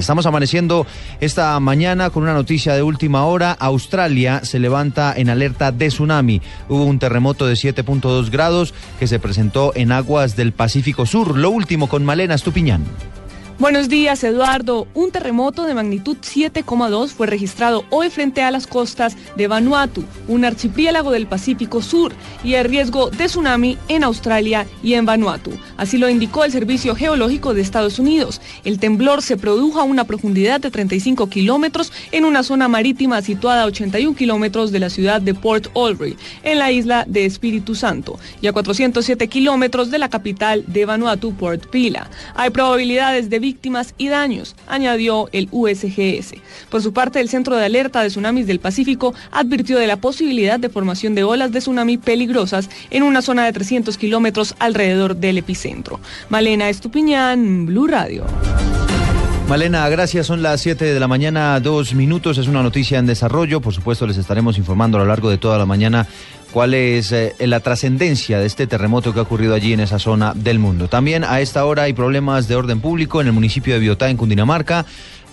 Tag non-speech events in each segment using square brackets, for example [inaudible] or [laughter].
Estamos amaneciendo esta mañana con una noticia de última hora. Australia se levanta en alerta de tsunami. Hubo un terremoto de 7.2 grados que se presentó en aguas del Pacífico Sur. Lo último con Malena Estupiñán. Buenos días, Eduardo. Un terremoto de magnitud 7,2 fue registrado hoy frente a las costas de Vanuatu, un archipiélago del Pacífico Sur, y el riesgo de tsunami en Australia y en Vanuatu. Así lo indicó el Servicio Geológico de Estados Unidos. El temblor se produjo a una profundidad de 35 kilómetros en una zona marítima situada a 81 kilómetros de la ciudad de Port Albury, en la isla de Espíritu Santo, y a 407 kilómetros de la capital de Vanuatu, Port Pila. Hay probabilidades de víctimas y daños, añadió el USGS. Por su parte, el Centro de Alerta de Tsunamis del Pacífico advirtió de la posibilidad de formación de olas de tsunami peligrosas en una zona de 300 kilómetros alrededor del epicentro. Malena Estupiñán, Blue Radio. Malena, gracias. Son las 7 de la mañana, dos minutos. Es una noticia en desarrollo. Por supuesto, les estaremos informando a lo largo de toda la mañana cuál es eh, la trascendencia de este terremoto que ha ocurrido allí en esa zona del mundo. También a esta hora hay problemas de orden público en el municipio de Biotá, en Cundinamarca.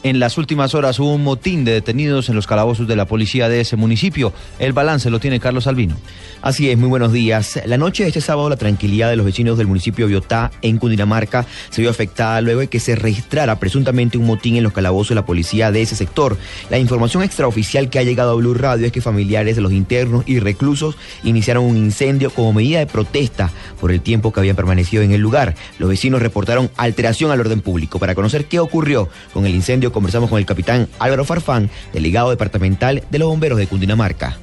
En las últimas horas hubo un motín de detenidos en los calabozos de la policía de ese municipio. El balance lo tiene Carlos Albino. Así es, muy buenos días. La noche de este sábado la tranquilidad de los vecinos del municipio de Biotá, en Cundinamarca, se vio afectada luego de que se registrara presuntamente un motín en los calabozos de la policía de ese sector. La información extraoficial que ha llegado a Blue Radio es que familiares de los internos y reclusos iniciaron un incendio como medida de protesta por el tiempo que habían permanecido en el lugar. Los vecinos reportaron alteración al orden público. Para conocer qué ocurrió con el incendio, conversamos con el capitán Álvaro Farfán, delegado departamental de los bomberos de Cundinamarca.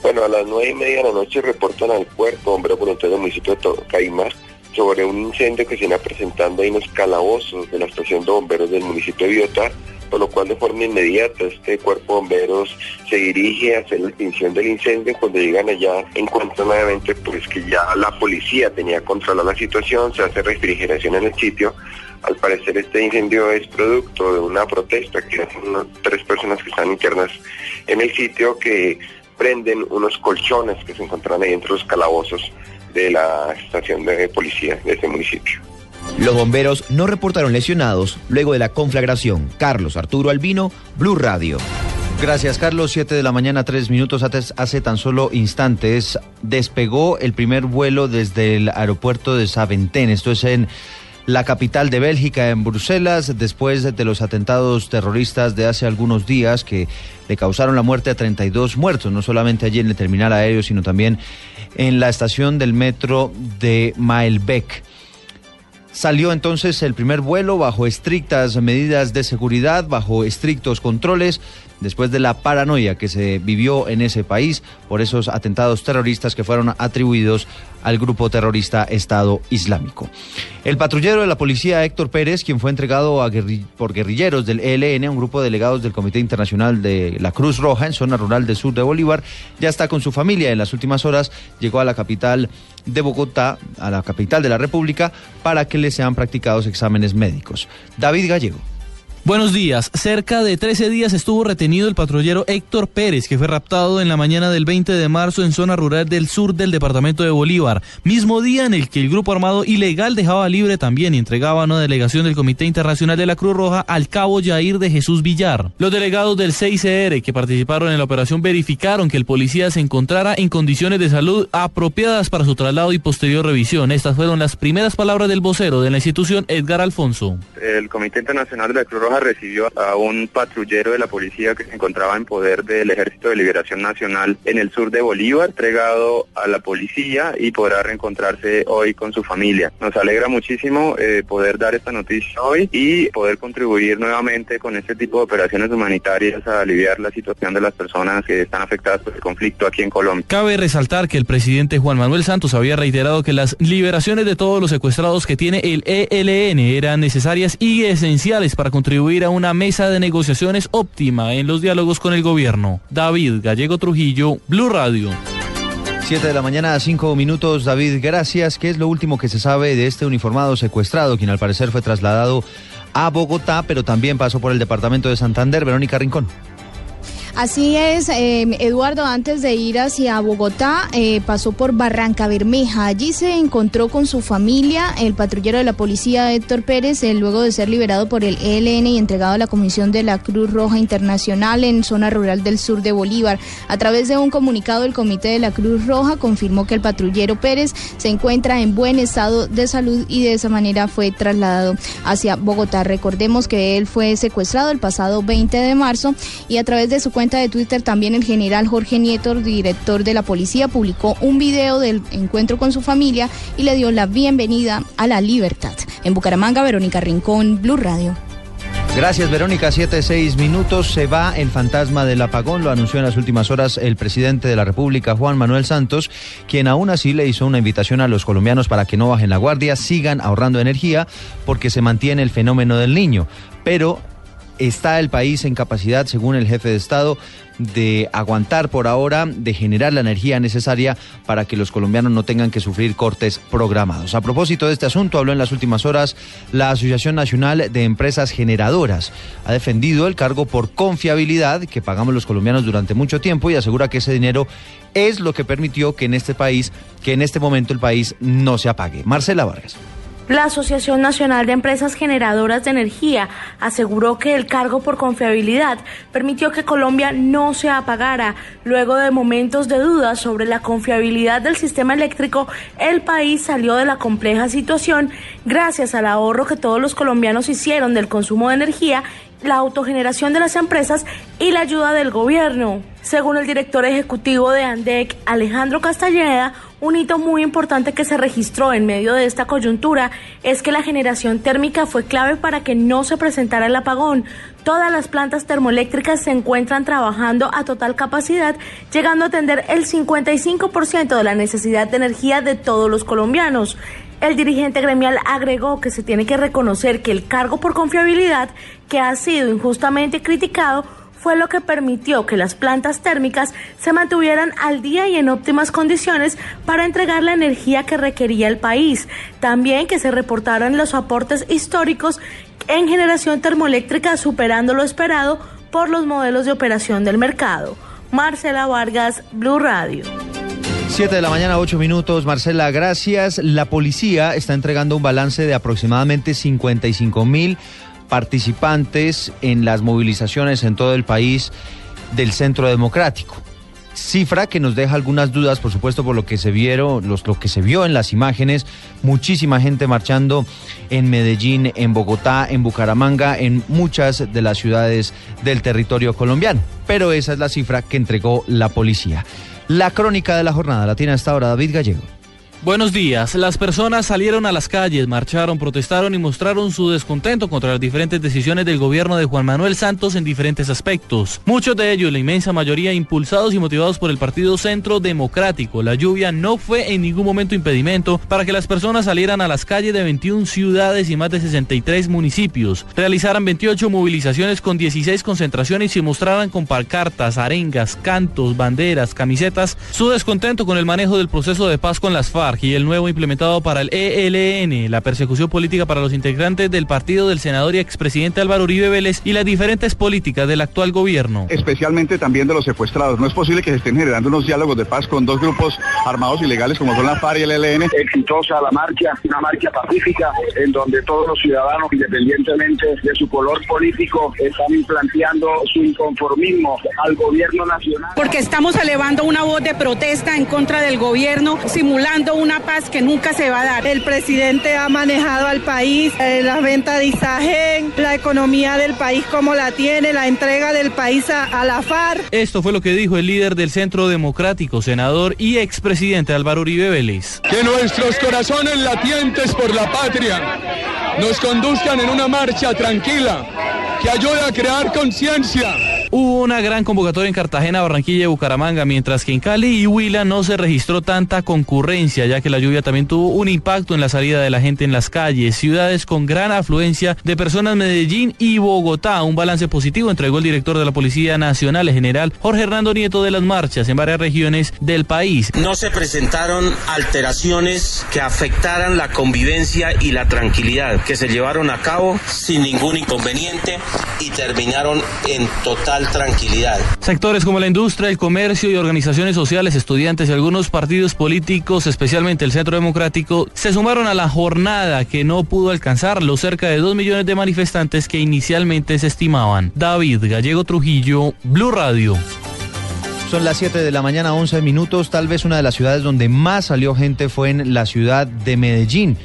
Bueno, a las nueve y media de la noche reportan al cuerpo bombero voluntario del municipio de Caimar sobre un incendio que se viene presentando en los calabozos de la estación de bomberos del municipio de Biota, por lo cual de forma inmediata este cuerpo de bomberos se dirige a hacer la extinción del incendio. Cuando llegan allá encuentran nuevamente pues que ya la policía tenía controlada la situación, se hace refrigeración en el sitio al parecer este incendio es producto de una protesta que hacen tres personas que están internas en el sitio que prenden unos colchones que se encuentran ahí entre los calabozos de la estación de policía de este municipio. Los bomberos no reportaron lesionados luego de la conflagración. Carlos Arturo Albino, Blue Radio. Gracias, Carlos. Siete de la mañana, tres minutos hace tan solo instantes. Despegó el primer vuelo desde el aeropuerto de Saventén. Esto es en la capital de Bélgica, en Bruselas, después de los atentados terroristas de hace algunos días que le causaron la muerte a 32 muertos, no solamente allí en el terminal aéreo, sino también en la estación del metro de Maelbeek. Salió entonces el primer vuelo bajo estrictas medidas de seguridad, bajo estrictos controles, después de la paranoia que se vivió en ese país por esos atentados terroristas que fueron atribuidos al grupo terrorista Estado Islámico. El patrullero de la policía Héctor Pérez, quien fue entregado a por guerrilleros del ELN, a un grupo de delegados del Comité Internacional de la Cruz Roja en zona rural del sur de Bolívar, ya está con su familia. En las últimas horas llegó a la capital de Bogotá, a la capital de la República, para que le sean practicados exámenes médicos. David Gallego. Buenos días. Cerca de 13 días estuvo retenido el patrullero Héctor Pérez, que fue raptado en la mañana del 20 de marzo en zona rural del sur del departamento de Bolívar, mismo día en el que el grupo armado ilegal dejaba libre también y entregaba una delegación del Comité Internacional de la Cruz Roja al cabo Yair de Jesús Villar. Los delegados del 6CR que participaron en la operación verificaron que el policía se encontrara en condiciones de salud apropiadas para su traslado y posterior revisión. Estas fueron las primeras palabras del vocero de la institución, Edgar Alfonso. El Comité Internacional de la Cruz Roja recibió a un patrullero de la policía que se encontraba en poder del Ejército de Liberación Nacional en el sur de Bolívar, entregado a la policía y podrá reencontrarse hoy con su familia. Nos alegra muchísimo eh, poder dar esta noticia hoy y poder contribuir nuevamente con este tipo de operaciones humanitarias a aliviar la situación de las personas que están afectadas por el conflicto aquí en Colombia. Cabe resaltar que el presidente Juan Manuel Santos había reiterado que las liberaciones de todos los secuestrados que tiene el ELN eran necesarias y esenciales para contribuir a una mesa de negociaciones óptima en los diálogos con el gobierno. David Gallego Trujillo, Blue Radio. Siete de la mañana, cinco minutos. David, gracias. ¿Qué es lo último que se sabe de este uniformado secuestrado, quien al parecer fue trasladado a Bogotá, pero también pasó por el departamento de Santander? Verónica Rincón. Así es, eh, Eduardo, antes de ir hacia Bogotá, eh, pasó por Barranca Bermeja. Allí se encontró con su familia, el patrullero de la policía Héctor Pérez, eh, luego de ser liberado por el ELN y entregado a la Comisión de la Cruz Roja Internacional en zona rural del sur de Bolívar. A través de un comunicado, el Comité de la Cruz Roja confirmó que el patrullero Pérez se encuentra en buen estado de salud y de esa manera fue trasladado hacia Bogotá. Recordemos que él fue secuestrado el pasado 20 de marzo y a través de su cuenta de Twitter también el general Jorge Nieto, director de la policía, publicó un video del encuentro con su familia y le dio la bienvenida a la libertad. En Bucaramanga, Verónica Rincón, Blue Radio. Gracias, Verónica. Siete, seis minutos. Se va el fantasma del apagón. Lo anunció en las últimas horas el presidente de la República, Juan Manuel Santos, quien aún así le hizo una invitación a los colombianos para que no bajen la guardia, sigan ahorrando energía, porque se mantiene el fenómeno del niño. Pero está el país en capacidad, según el jefe de Estado, de aguantar por ahora, de generar la energía necesaria para que los colombianos no tengan que sufrir cortes programados. A propósito de este asunto, habló en las últimas horas la Asociación Nacional de Empresas Generadoras. Ha defendido el cargo por confiabilidad que pagamos los colombianos durante mucho tiempo y asegura que ese dinero es lo que permitió que en este país, que en este momento el país no se apague. Marcela Vargas. La Asociación Nacional de Empresas Generadoras de Energía aseguró que el cargo por confiabilidad permitió que Colombia no se apagara. Luego de momentos de duda sobre la confiabilidad del sistema eléctrico, el país salió de la compleja situación gracias al ahorro que todos los colombianos hicieron del consumo de energía la autogeneración de las empresas y la ayuda del gobierno. Según el director ejecutivo de ANDEC, Alejandro Castañeda, un hito muy importante que se registró en medio de esta coyuntura es que la generación térmica fue clave para que no se presentara el apagón. Todas las plantas termoeléctricas se encuentran trabajando a total capacidad, llegando a atender el 55% de la necesidad de energía de todos los colombianos. El dirigente gremial agregó que se tiene que reconocer que el cargo por confiabilidad, que ha sido injustamente criticado, fue lo que permitió que las plantas térmicas se mantuvieran al día y en óptimas condiciones para entregar la energía que requería el país. También que se reportaran los aportes históricos en generación termoeléctrica superando lo esperado por los modelos de operación del mercado. Marcela Vargas, Blue Radio. 7 de la mañana, 8 minutos. Marcela, gracias. La policía está entregando un balance de aproximadamente 55 mil participantes en las movilizaciones en todo el país del Centro Democrático. Cifra que nos deja algunas dudas, por supuesto, por lo que se vieron, los, lo que se vio en las imágenes, muchísima gente marchando en Medellín, en Bogotá, en Bucaramanga, en muchas de las ciudades del territorio colombiano. Pero esa es la cifra que entregó la policía. La crónica de la jornada la tiene hasta ahora David Gallego. Buenos días. Las personas salieron a las calles, marcharon, protestaron y mostraron su descontento contra las diferentes decisiones del gobierno de Juan Manuel Santos en diferentes aspectos. Muchos de ellos, la inmensa mayoría, impulsados y motivados por el Partido Centro Democrático. La lluvia no fue en ningún momento impedimento para que las personas salieran a las calles de 21 ciudades y más de 63 municipios, realizaran 28 movilizaciones con 16 concentraciones y mostraran con pancartas, arengas, cantos, banderas, camisetas su descontento con el manejo del proceso de paz con las FARC y el nuevo implementado para el ELN, la persecución política para los integrantes del partido del senador y expresidente Álvaro Uribe Vélez y las diferentes políticas del actual gobierno. Especialmente también de los secuestrados. No es posible que se estén generando unos diálogos de paz con dos grupos armados ilegales como son la FARC y el ELN. Exitosa la marcha, una marcha pacífica en donde todos los ciudadanos, independientemente de su color político, están planteando su inconformismo al gobierno nacional. Porque estamos elevando una voz de protesta en contra del gobierno, simulando una paz que nunca se va a dar. El presidente ha manejado al país, eh, la venta de Isagen, la economía del país como la tiene, la entrega del país a, a la FARC. Esto fue lo que dijo el líder del Centro Democrático, senador y expresidente Álvaro Uribe Vélez. Que nuestros corazones latientes por la patria nos conduzcan en una marcha tranquila que ayude a crear conciencia. Hubo una gran convocatoria en Cartagena, Barranquilla y Bucaramanga, mientras que en Cali y Huila no se registró tanta concurrencia, ya que la lluvia también tuvo un impacto en la salida de la gente en las calles. Ciudades con gran afluencia de personas Medellín y Bogotá. Un balance positivo entregó el director de la Policía Nacional, el general Jorge Hernando Nieto, de las marchas en varias regiones del país. No se presentaron alteraciones que afectaran la convivencia y la tranquilidad, que se llevaron a cabo sin ningún inconveniente y terminaron en total total tranquilidad. Sectores como la industria, el comercio y organizaciones sociales, estudiantes y algunos partidos políticos, especialmente el Centro Democrático, se sumaron a la jornada que no pudo alcanzar los cerca de dos millones de manifestantes que inicialmente se estimaban. David Gallego Trujillo, Blue Radio. Son las 7 de la mañana, 11 minutos. Tal vez una de las ciudades donde más salió gente fue en la ciudad de Medellín.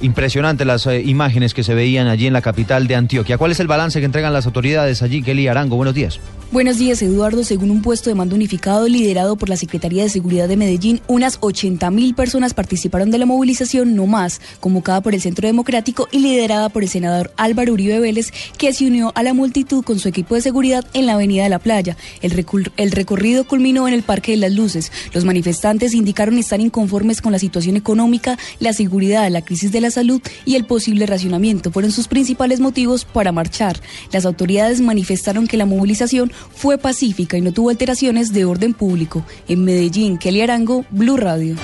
Impresionante las eh, imágenes que se veían allí en la capital de Antioquia. ¿Cuál es el balance que entregan las autoridades allí? Kelly Arango, buenos días. Buenos días, Eduardo. Según un puesto de mando unificado liderado por la Secretaría de Seguridad de Medellín, unas 80 mil personas participaron de la movilización, no más, convocada por el Centro Democrático y liderada por el senador Álvaro Uribe Vélez, que se unió a la multitud con su equipo de seguridad en la Avenida de la Playa. El, el recorrido culminó en el Parque de las Luces. Los manifestantes indicaron estar inconformes con la situación económica, la seguridad, la crisis de la salud y el posible racionamiento. Fueron sus principales motivos para marchar. Las autoridades manifestaron que la movilización fue pacífica y no tuvo alteraciones de orden público. En Medellín, Kelly Arango, Blue Radio.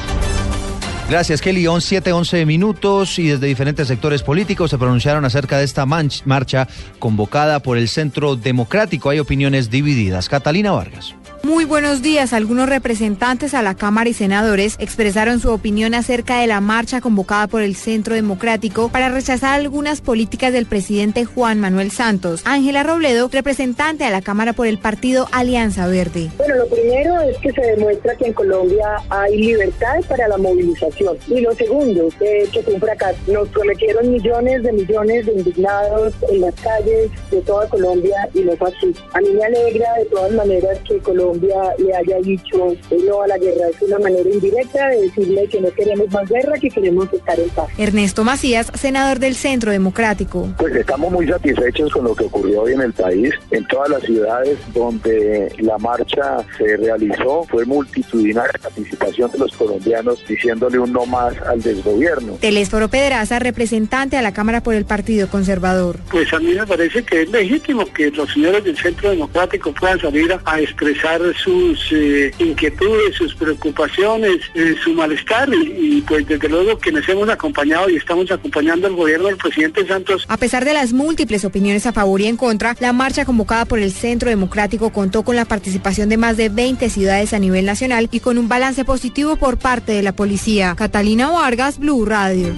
Gracias, Kelly. 7, 11 minutos y desde diferentes sectores políticos se pronunciaron acerca de esta marcha convocada por el Centro Democrático. Hay opiniones divididas. Catalina Vargas. Muy buenos días. Algunos representantes a la Cámara y senadores expresaron su opinión acerca de la marcha convocada por el Centro Democrático para rechazar algunas políticas del presidente Juan Manuel Santos. Ángela Robledo, representante a la Cámara por el partido Alianza Verde. Bueno, lo primero es que se demuestra que en Colombia hay libertad para la movilización. Y lo segundo, que fue un fracaso. Nos prometieron millones de millones de indignados en las calles de toda Colombia y no fue así. A mí me alegra de todas maneras que Colombia le haya dicho no a la guerra. Es una manera indirecta de decirle que no queremos más guerra, que queremos estar en paz. Ernesto Macías, senador del Centro Democrático. Pues estamos muy satisfechos con lo que ocurrió hoy en el país. En todas las ciudades donde la marcha se realizó fue multitudinaria la participación de los colombianos diciéndole un no más al desgobierno. Telésforo Pedraza, representante a la Cámara por el Partido Conservador. Pues a mí me parece que es legítimo que los señores del Centro Democrático puedan salir a expresar sus eh, inquietudes, sus preocupaciones, eh, su malestar y, pues desde luego quienes hemos acompañado y estamos acompañando al gobierno del presidente Santos. A pesar de las múltiples opiniones a favor y en contra, la marcha convocada por el Centro Democrático contó con la participación de más de 20 ciudades a nivel nacional y con un balance positivo por parte de la policía. Catalina Vargas, Blue Radio.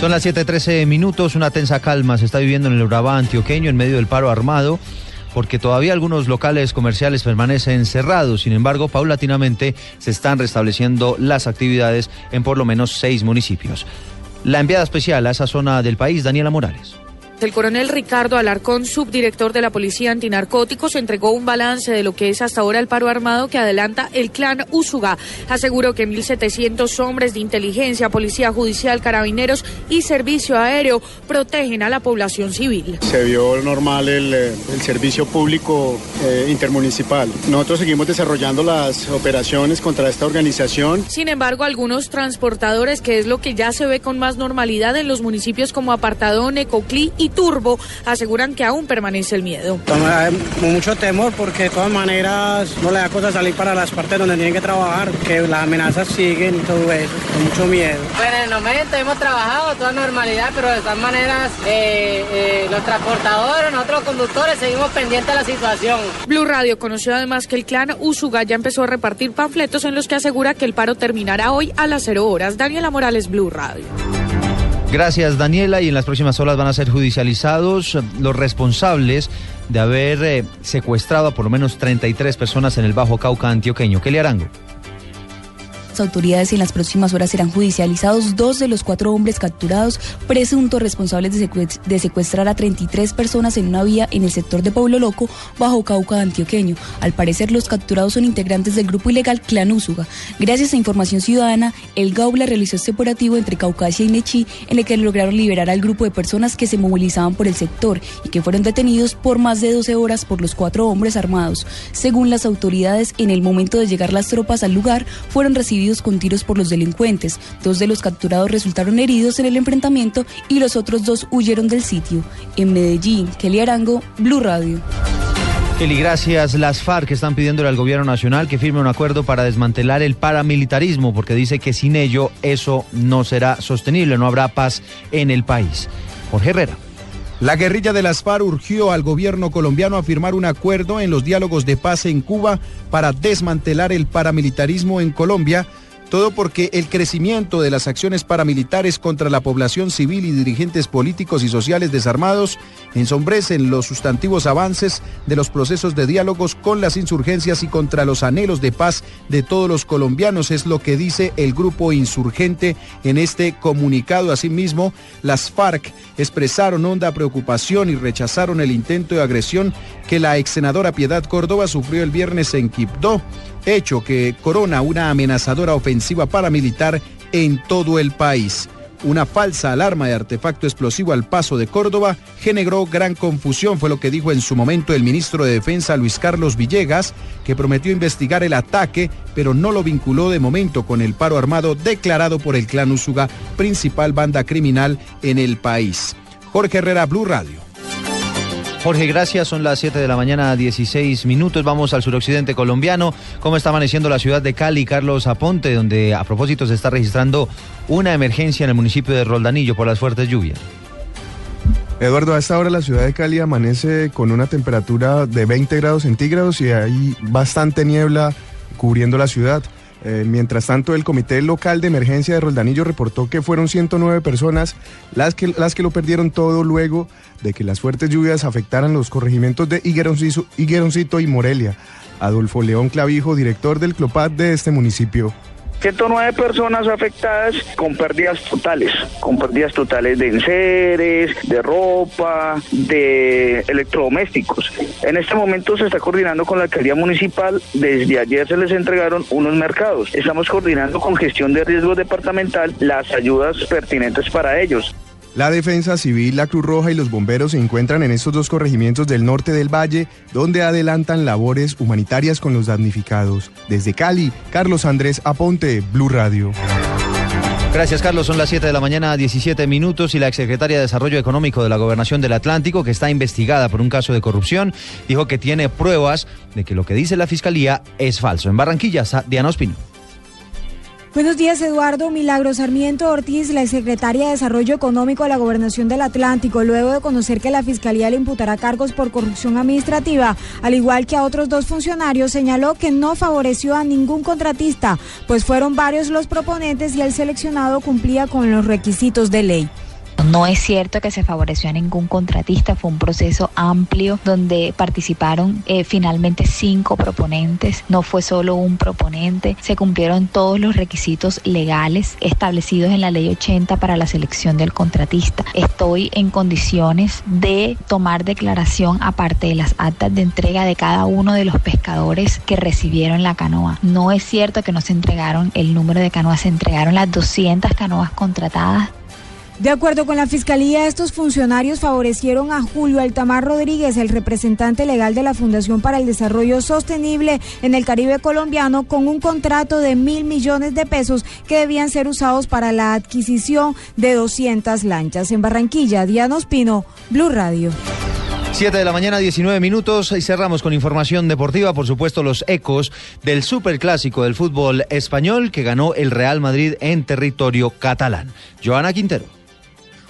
Son las 7:13 minutos, una tensa calma se está viviendo en el Urabá antioqueño en medio del paro armado porque todavía algunos locales comerciales permanecen cerrados. Sin embargo, paulatinamente se están restableciendo las actividades en por lo menos seis municipios. La enviada especial a esa zona del país, Daniela Morales. El coronel Ricardo Alarcón, subdirector de la Policía Antinarcóticos, entregó un balance de lo que es hasta ahora el paro armado que adelanta el clan Usuga. Aseguró que 1.700 hombres de inteligencia, policía judicial, carabineros y servicio aéreo protegen a la población civil. Se vio normal el, eh, servicio público eh, intermunicipal. Nosotros seguimos desarrollando las operaciones contra esta organización. Sin embargo, algunos transportadores, que es lo que ya se ve con más normalidad en los municipios como Apartadón, Ecoclí y Turbo aseguran que aún permanece el miedo. Hay mucho temor porque de todas maneras no le da cosa salir para las partes donde tienen que trabajar, que las amenazas siguen y todo eso, con mucho miedo. Bueno, en el momento hemos trabajado toda normalidad, pero de todas maneras eh, eh, los transportadores, nosotros los conductores seguimos pendientes de la situación. Blue Radio conoció además que el clan Usuga ya empezó a repartir panfletos en los que asegura que el paro terminará hoy a las 0 horas. Daniela Morales, Blue Radio. Gracias, Daniela. Y en las próximas horas van a ser judicializados los responsables de haber eh, secuestrado a por lo menos 33 personas en el Bajo Cauca antioqueño. Kelly Arango autoridades en las próximas horas serán judicializados dos de los cuatro hombres capturados, presuntos responsables de, secuestrar a 33 personas en una vía en el sector de Pueblo Loco, bajo Cauca antioqueño. Al parecer, los capturados son integrantes del grupo ilegal Clan Úsuga. Gracias a información ciudadana, el Gaula realizó este operativo entre Caucasia y Nechí, en el que lograron liberar al grupo de personas que se movilizaban por el sector y que fueron detenidos por más de 12 horas por los cuatro hombres armados. Según las autoridades, en el momento de llegar las tropas al lugar, fueron recibidos con tiros por los delincuentes. Dos de los capturados resultaron heridos en el enfrentamiento y los otros dos huyeron del sitio. En Medellín, Kelly Arango, Blue Radio. Kelly, gracias. Las FARC están pidiéndole al gobierno nacional que firme un acuerdo para desmantelar el paramilitarismo, porque dice que sin ello eso no será sostenible, no habrá paz en el país. Jorge Herrera. La guerrilla de las FARC urgió al gobierno colombiano a firmar un acuerdo en los diálogos de paz en Cuba para desmantelar el paramilitarismo en Colombia todo porque el crecimiento de las acciones paramilitares contra la población civil y dirigentes políticos y sociales desarmados ensombrecen los sustantivos avances de los procesos de diálogos con las insurgencias y contra los anhelos de paz de todos los colombianos, es lo que dice el grupo insurgente en este comunicado. Asimismo, las FARC expresaron honda preocupación y rechazaron el intento de agresión que la ex senadora Piedad Córdoba sufrió el viernes en Quibdó hecho que corona una amenazadora ofensiva paramilitar en todo el país. Una falsa alarma de artefacto explosivo al paso de Córdoba generó gran confusión, fue lo que dijo en su momento el ministro de Defensa Luis Carlos Villegas, que prometió investigar el ataque, pero no lo vinculó de momento con el paro armado declarado por el clan Usuga, principal banda criminal en el país. Jorge Herrera, Blue Radio. Jorge, gracias. Son las 7 de la mañana, 16 minutos. Vamos al suroccidente colombiano. ¿Cómo está amaneciendo la ciudad de Cali, Carlos Aponte, donde a propósito se está registrando una emergencia en el municipio de Roldanillo por las fuertes lluvias? Eduardo, a esta hora la ciudad de Cali amanece con una temperatura de 20 grados centígrados y hay bastante niebla cubriendo la ciudad. Eh, mientras tanto, el Comité Local de Emergencia de Roldanillo reportó que fueron 109 personas las que, las que lo perdieron todo luego de que las fuertes lluvias afectaran los corregimientos de Higueroncito y Morelia. Adolfo León Clavijo, director del CLOPAD de este municipio, 109 personas afectadas con pérdidas totales, con pérdidas totales de enseres, de ropa, de electrodomésticos. En este momento se está coordinando con la alcaldía municipal, desde ayer se les entregaron unos mercados. Estamos coordinando con gestión de riesgo departamental las ayudas pertinentes para ellos. La Defensa Civil, la Cruz Roja y los bomberos se encuentran en estos dos corregimientos del norte del valle, donde adelantan labores humanitarias con los damnificados. Desde Cali, Carlos Andrés Aponte, Blue Radio. Gracias, Carlos. Son las 7 de la mañana, 17 minutos, y la exsecretaria de Desarrollo Económico de la Gobernación del Atlántico, que está investigada por un caso de corrupción, dijo que tiene pruebas de que lo que dice la Fiscalía es falso. En Barranquilla, Diana Ospino. Buenos días, Eduardo. Milagro Sarmiento Ortiz, la secretaria de Desarrollo Económico de la Gobernación del Atlántico, luego de conocer que la Fiscalía le imputará cargos por corrupción administrativa, al igual que a otros dos funcionarios, señaló que no favoreció a ningún contratista, pues fueron varios los proponentes y el seleccionado cumplía con los requisitos de ley. No es cierto que se favoreció a ningún contratista, fue un proceso amplio donde participaron eh, finalmente cinco proponentes, no fue solo un proponente, se cumplieron todos los requisitos legales establecidos en la ley 80 para la selección del contratista. Estoy en condiciones de tomar declaración aparte de las actas de entrega de cada uno de los pescadores que recibieron la canoa. No es cierto que no se entregaron el número de canoas, se entregaron las 200 canoas contratadas de acuerdo con la Fiscalía, estos funcionarios favorecieron a Julio Altamar Rodríguez, el representante legal de la Fundación para el Desarrollo Sostenible en el Caribe colombiano, con un contrato de mil millones de pesos que debían ser usados para la adquisición de 200 lanchas. En Barranquilla, Diana Ospino, Blue Radio. 7 de la mañana, 19 minutos y cerramos con información deportiva, por supuesto los ecos del superclásico del fútbol español que ganó el Real Madrid en territorio catalán. Joana Quintero.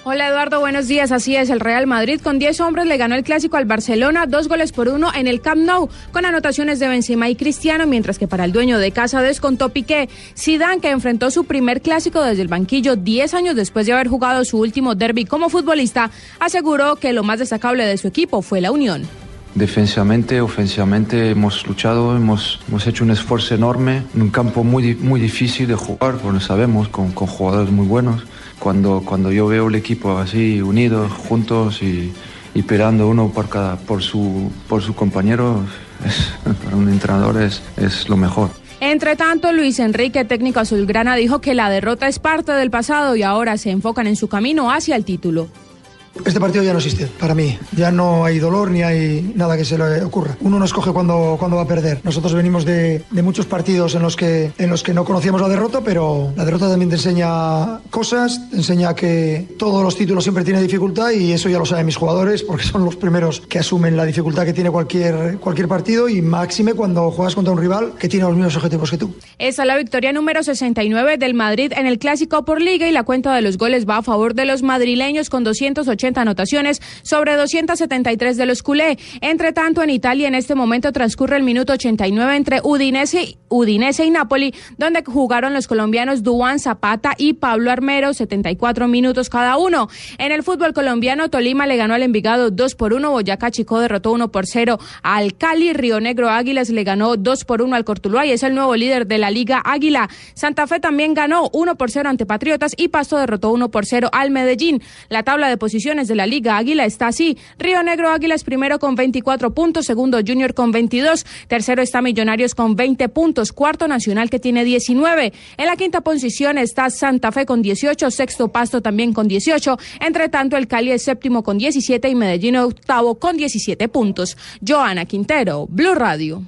Hola Eduardo, buenos días. Así es, el Real Madrid con 10 hombres le ganó el clásico al Barcelona, dos goles por uno en el Camp Nou, con anotaciones de Benzema y Cristiano, mientras que para el dueño de casa descontó Piqué. Zidane, que enfrentó su primer clásico desde el banquillo 10 años después de haber jugado su último derby como futbolista, aseguró que lo más destacable de su equipo fue la unión. Defensivamente, ofensivamente hemos luchado, hemos, hemos hecho un esfuerzo enorme en un campo muy, muy difícil de jugar, como sabemos, con, con jugadores muy buenos cuando, cuando yo veo el equipo así unidos, juntos y, y peleando uno por, cada, por, su, por su compañero, [laughs] para un entrenador es, es lo mejor. Entre tanto, Luis Enrique, técnico azulgrana, dijo que la derrota es parte del pasado y ahora se enfocan en su camino hacia el título. Este partido ya no existe para mí. Ya no hay dolor ni hay nada que se le ocurra. Uno no escoge cuándo, cuando va a perder. Nosotros venimos de, de, muchos partidos en los, que, en los que no conocíamos la derrota, pero la derrota también te enseña cosas, te enseña que todos los títulos siempre tienen dificultad y eso ya lo saben mis jugadores porque son los primeros que asumen la dificultad que tiene cualquier, cualquier partido y máxime cuando juegas contra un rival que tiene los mismos objetivos que tú. Esa es la victoria número 69 del Madrid en el Clásico por Liga y la cuenta de los goles va a favor de los madrileños con 280 180 anotaciones sobre 273 de los culé. Entre tanto, en Italia en este momento transcurre el minuto 89 entre Udinese, Udinese y Napoli, donde jugaron los colombianos Duan Zapata y Pablo Armero, 74 minutos cada uno. En el fútbol colombiano, Tolima le ganó al Envigado 2 por 1, Boyacá Chico derrotó 1 por 0 al Cali, Río Negro Águilas le ganó 2 por 1 al Cortuluá y es el nuevo líder de la Liga Águila. Santa Fe también ganó 1 por 0 ante Patriotas y Pasto derrotó 1 por 0 al Medellín. La tabla de de la Liga Águila está así. Río Negro Águilas primero con 24 puntos, segundo Junior con 22, tercero está Millonarios con 20 puntos, cuarto Nacional que tiene 19. En la quinta posición está Santa Fe con 18, sexto Pasto también con 18. Entre tanto, el Cali es séptimo con 17 y Medellín octavo con 17 puntos. Joana Quintero, Blue Radio.